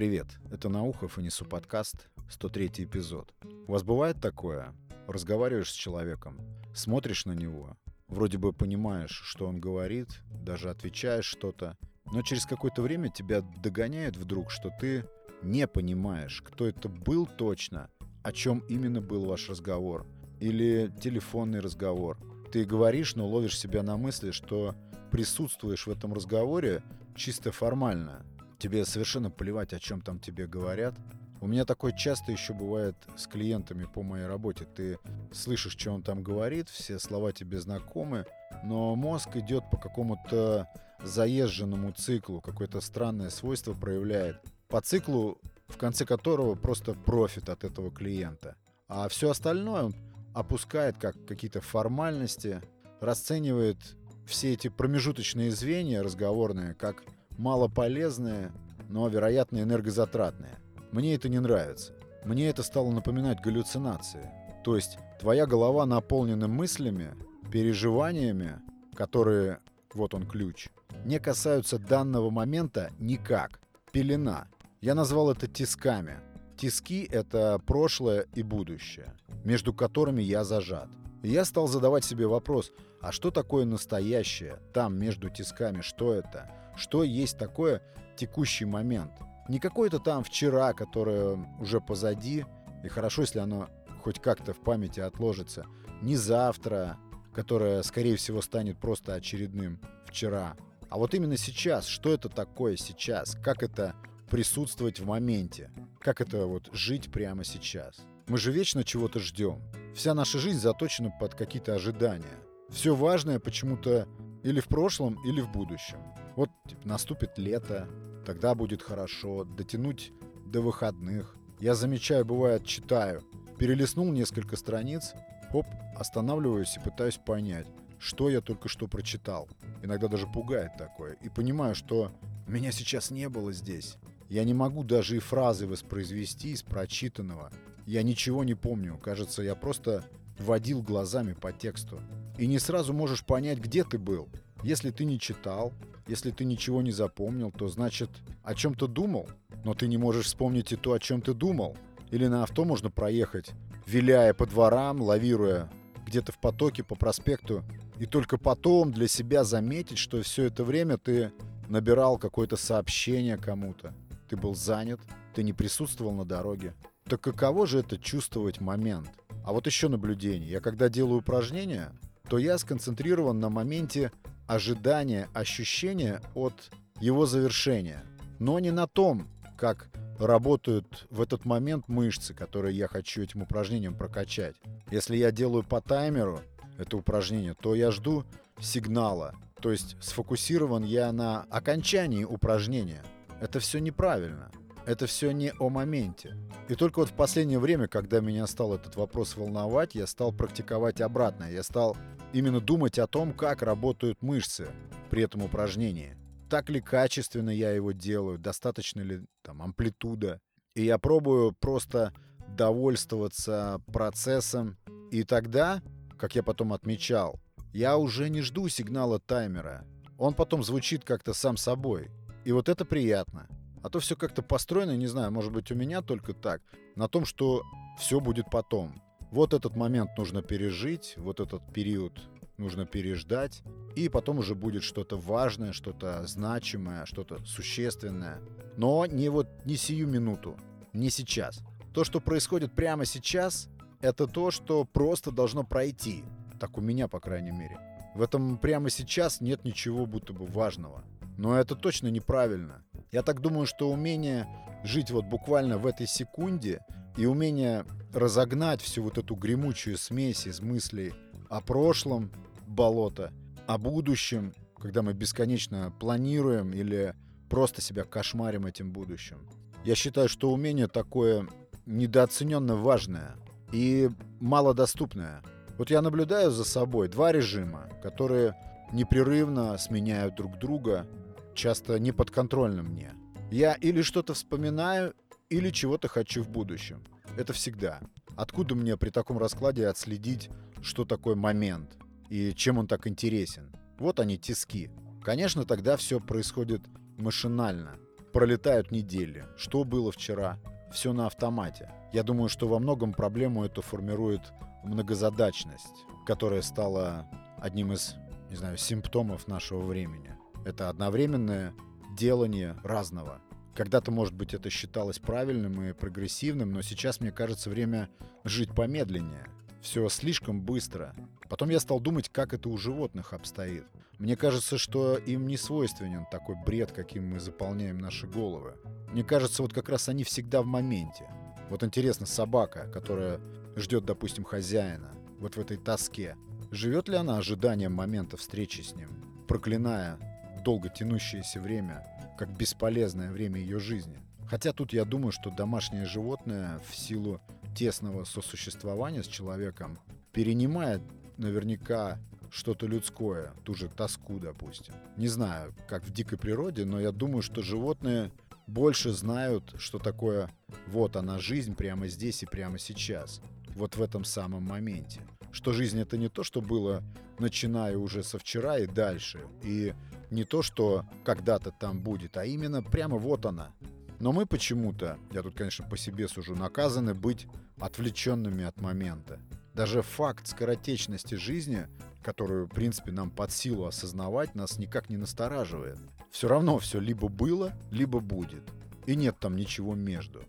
привет! Это Наухов и Несу подкаст, 103 эпизод. У вас бывает такое? Разговариваешь с человеком, смотришь на него, вроде бы понимаешь, что он говорит, даже отвечаешь что-то, но через какое-то время тебя догоняет вдруг, что ты не понимаешь, кто это был точно, о чем именно был ваш разговор, или телефонный разговор. Ты говоришь, но ловишь себя на мысли, что присутствуешь в этом разговоре чисто формально, тебе совершенно плевать, о чем там тебе говорят. У меня такое часто еще бывает с клиентами по моей работе. Ты слышишь, что он там говорит, все слова тебе знакомы, но мозг идет по какому-то заезженному циклу, какое-то странное свойство проявляет. По циклу, в конце которого просто профит от этого клиента. А все остальное он опускает как какие-то формальности, расценивает все эти промежуточные звенья разговорные как малополезные, но, вероятно, энергозатратные. Мне это не нравится. Мне это стало напоминать галлюцинации. То есть твоя голова наполнена мыслями, переживаниями, которые, вот он ключ, не касаются данного момента никак. Пелена. Я назвал это тисками. Тиски — это прошлое и будущее, между которыми я зажат. Я стал задавать себе вопрос, а что такое настоящее там между тисками, что это? Что есть такое текущий момент. Не какое-то там вчера, которое уже позади, и хорошо, если оно хоть как-то в памяти отложится. Не завтра, которое, скорее всего, станет просто очередным вчера. А вот именно сейчас, что это такое сейчас? Как это присутствовать в моменте? Как это вот жить прямо сейчас? Мы же вечно чего-то ждем. Вся наша жизнь заточена под какие-то ожидания. Все важное почему-то или в прошлом, или в будущем. Вот типа, наступит лето, тогда будет хорошо, дотянуть до выходных. Я замечаю, бывает, читаю, перелистнул несколько страниц, хоп, останавливаюсь и пытаюсь понять, что я только что прочитал. Иногда даже пугает такое. И понимаю, что меня сейчас не было здесь. Я не могу даже и фразы воспроизвести из прочитанного. Я ничего не помню. Кажется, я просто водил глазами по тексту. И не сразу можешь понять, где ты был. Если ты не читал, если ты ничего не запомнил, то значит о чем ты думал, но ты не можешь вспомнить и то, о чем ты думал. Или на авто можно проехать, виляя по дворам, лавируя где-то в потоке по проспекту, и только потом для себя заметить, что все это время ты набирал какое-то сообщение кому-то. Ты был занят, ты не присутствовал на дороге. Так каково же это чувствовать момент? А вот еще наблюдение. Я когда делаю упражнения, то я сконцентрирован на моменте ожидание, ощущение от его завершения, но не на том, как работают в этот момент мышцы, которые я хочу этим упражнением прокачать. Если я делаю по таймеру это упражнение, то я жду сигнала. То есть сфокусирован я на окончании упражнения. Это все неправильно. Это все не о моменте. И только вот в последнее время, когда меня стал этот вопрос волновать, я стал практиковать обратно. Я стал именно думать о том, как работают мышцы при этом упражнении. Так ли качественно я его делаю, достаточно ли там амплитуда. И я пробую просто довольствоваться процессом. И тогда, как я потом отмечал, я уже не жду сигнала таймера. Он потом звучит как-то сам собой. И вот это приятно. А то все как-то построено, не знаю, может быть у меня только так, на том, что все будет потом вот этот момент нужно пережить, вот этот период нужно переждать, и потом уже будет что-то важное, что-то значимое, что-то существенное. Но не вот не сию минуту, не сейчас. То, что происходит прямо сейчас, это то, что просто должно пройти. Так у меня, по крайней мере. В этом прямо сейчас нет ничего будто бы важного. Но это точно неправильно. Я так думаю, что умение жить вот буквально в этой секунде и умение разогнать всю вот эту гремучую смесь из мыслей о прошлом болото, о будущем, когда мы бесконечно планируем или просто себя кошмарим этим будущим. Я считаю, что умение такое недооцененно важное и малодоступное. Вот я наблюдаю за собой два режима, которые непрерывно сменяют друг друга, часто неподконтрольно мне. Я или что-то вспоминаю, или чего-то хочу в будущем. Это всегда. Откуда мне при таком раскладе отследить, что такое момент и чем он так интересен? Вот они, тиски. Конечно, тогда все происходит машинально. пролетают недели. Что было вчера? Все на автомате. Я думаю, что во многом проблему эту формирует многозадачность, которая стала одним из, не знаю, симптомов нашего времени. Это одновременное делание разного. Когда-то, может быть, это считалось правильным и прогрессивным, но сейчас, мне кажется, время жить помедленнее. Все слишком быстро. Потом я стал думать, как это у животных обстоит. Мне кажется, что им не свойственен такой бред, каким мы заполняем наши головы. Мне кажется, вот как раз они всегда в моменте. Вот интересно, собака, которая ждет, допустим, хозяина, вот в этой тоске, живет ли она ожиданием момента встречи с ним, проклиная долго тянущееся время, как бесполезное время ее жизни. Хотя тут я думаю, что домашнее животное в силу тесного сосуществования с человеком перенимает наверняка что-то людское, ту же тоску, допустим. Не знаю, как в дикой природе, но я думаю, что животные больше знают, что такое вот она жизнь прямо здесь и прямо сейчас, вот в этом самом моменте. Что жизнь это не то, что было начиная уже со вчера и дальше, и не то, что когда-то там будет, а именно прямо вот она. Но мы почему-то, я тут, конечно, по себе сужу, наказаны быть отвлеченными от момента. Даже факт скоротечности жизни, которую, в принципе, нам под силу осознавать, нас никак не настораживает. Все равно все либо было, либо будет. И нет там ничего между.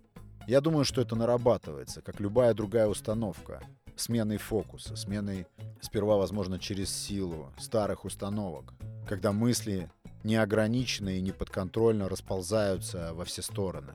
Я думаю, что это нарабатывается, как любая другая установка. Сменой фокуса, сменой сперва, возможно, через силу старых установок, когда мысли неограниченно и неподконтрольно расползаются во все стороны.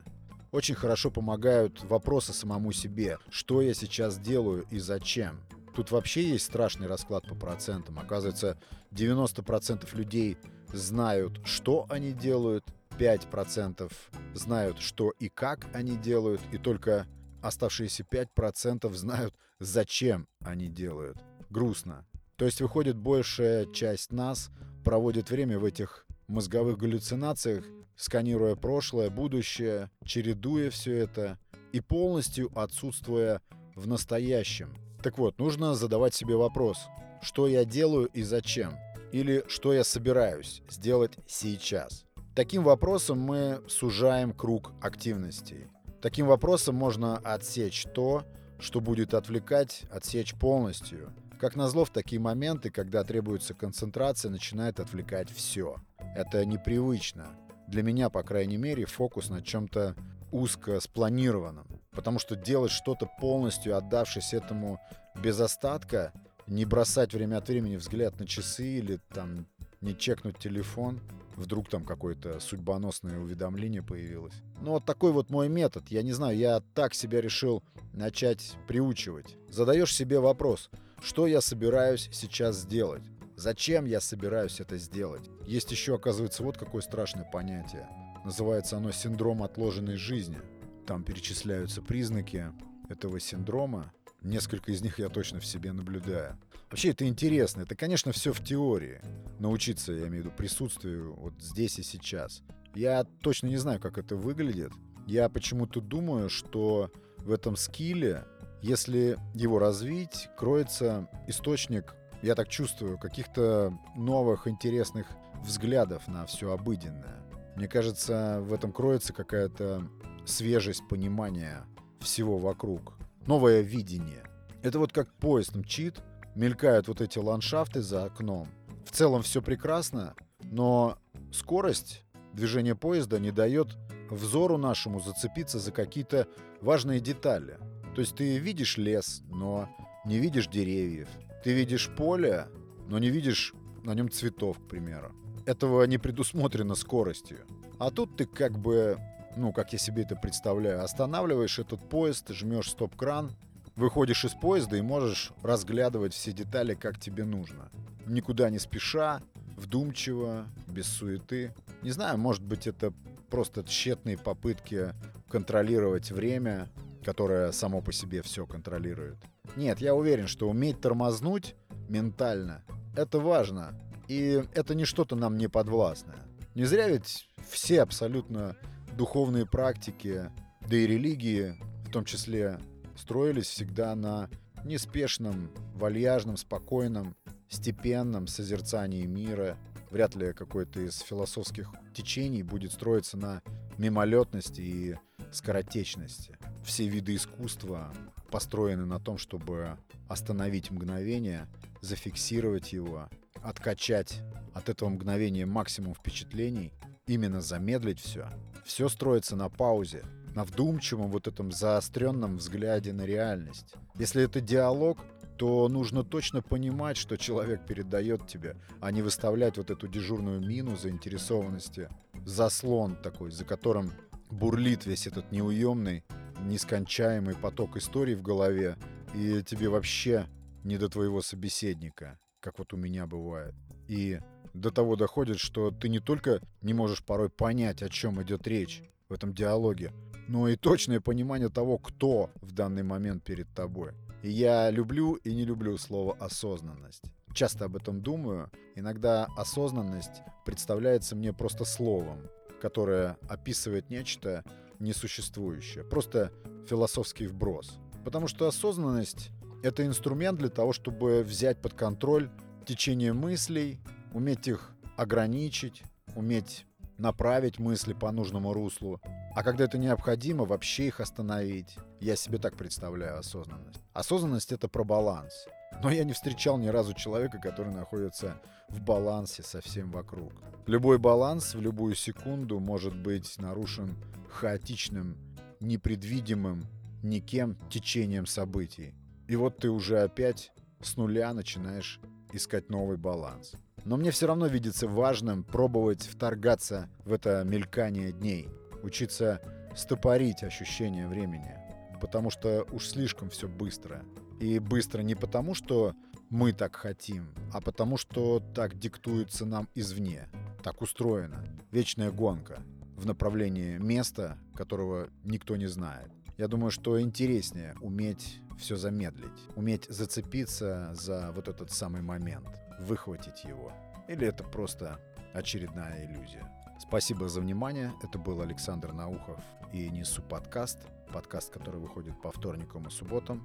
Очень хорошо помогают вопросы самому себе. Что я сейчас делаю и зачем? Тут вообще есть страшный расклад по процентам. Оказывается, 90% людей знают, что они делают, 5% знают, что и как они делают, и только оставшиеся 5% знают, зачем они делают. Грустно. То есть, выходит, большая часть нас проводит время в этих мозговых галлюцинациях, сканируя прошлое, будущее, чередуя все это и полностью отсутствуя в настоящем. Так вот, нужно задавать себе вопрос, что я делаю и зачем, или что я собираюсь сделать сейчас. Таким вопросом мы сужаем круг активностей. Таким вопросом можно отсечь то, что будет отвлекать, отсечь полностью – как назло, в такие моменты, когда требуется концентрация, начинает отвлекать все. Это непривычно. Для меня, по крайней мере, фокус на чем-то узко спланированном. Потому что делать что-то полностью, отдавшись этому без остатка, не бросать время от времени взгляд на часы или там не чекнуть телефон, вдруг там какое-то судьбоносное уведомление появилось. Ну вот такой вот мой метод. Я не знаю, я так себя решил начать приучивать. Задаешь себе вопрос – что я собираюсь сейчас сделать? Зачем я собираюсь это сделать? Есть еще, оказывается, вот какое страшное понятие. Называется оно синдром отложенной жизни. Там перечисляются признаки этого синдрома. Несколько из них я точно в себе наблюдаю. Вообще это интересно. Это, конечно, все в теории. Научиться, я имею в виду, присутствию вот здесь и сейчас. Я точно не знаю, как это выглядит. Я почему-то думаю, что в этом скилле если его развить, кроется источник, я так чувствую, каких-то новых интересных взглядов на все обыденное. Мне кажется, в этом кроется какая-то свежесть понимания всего вокруг. Новое видение. Это вот как поезд мчит, мелькают вот эти ландшафты за окном. В целом все прекрасно, но скорость движения поезда не дает взору нашему зацепиться за какие-то важные детали. То есть ты видишь лес, но не видишь деревьев. Ты видишь поле, но не видишь на нем цветов, к примеру. Этого не предусмотрено скоростью. А тут ты как бы, ну, как я себе это представляю, останавливаешь этот поезд, жмешь стоп-кран, выходишь из поезда и можешь разглядывать все детали, как тебе нужно. Никуда не спеша, вдумчиво, без суеты. Не знаю, может быть, это просто тщетные попытки контролировать время, которое само по себе все контролирует. Нет, я уверен, что уметь тормознуть ментально — это важно. И это не что-то нам не подвластное. Не зря ведь все абсолютно духовные практики, да и религии в том числе, строились всегда на неспешном, вальяжном, спокойном, степенном созерцании мира. Вряд ли какое-то из философских течений будет строиться на мимолетности и скоротечности. Все виды искусства построены на том, чтобы остановить мгновение, зафиксировать его, откачать от этого мгновения максимум впечатлений, именно замедлить все. Все строится на паузе, на вдумчивом вот этом заостренном взгляде на реальность. Если это диалог, то нужно точно понимать, что человек передает тебе, а не выставлять вот эту дежурную мину заинтересованности, заслон такой, за которым бурлит весь этот неуемный, нескончаемый поток историй в голове, и тебе вообще не до твоего собеседника, как вот у меня бывает. И до того доходит, что ты не только не можешь порой понять, о чем идет речь в этом диалоге, но и точное понимание того, кто в данный момент перед тобой. И я люблю и не люблю слово «осознанность». Часто об этом думаю. Иногда осознанность представляется мне просто словом, которое описывает нечто несуществующее. Просто философский вброс. Потому что осознанность — это инструмент для того, чтобы взять под контроль течение мыслей, уметь их ограничить, уметь направить мысли по нужному руслу, а когда это необходимо, вообще их остановить. Я себе так представляю осознанность. Осознанность — это про баланс. Но я не встречал ни разу человека, который находится в балансе со всем вокруг. Любой баланс в любую секунду может быть нарушен хаотичным, непредвидимым никем течением событий. И вот ты уже опять с нуля начинаешь искать новый баланс. Но мне все равно видится важным пробовать вторгаться в это мелькание дней, учиться стопорить ощущение времени, потому что уж слишком все быстро. И быстро не потому, что мы так хотим, а потому что так диктуется нам извне. Так устроена. Вечная гонка в направлении места, которого никто не знает. Я думаю, что интереснее уметь все замедлить, уметь зацепиться за вот этот самый момент, выхватить его. Или это просто очередная иллюзия. Спасибо за внимание. Это был Александр Наухов и Несу подкаст. Подкаст, который выходит по вторникам и субботам.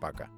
Пока.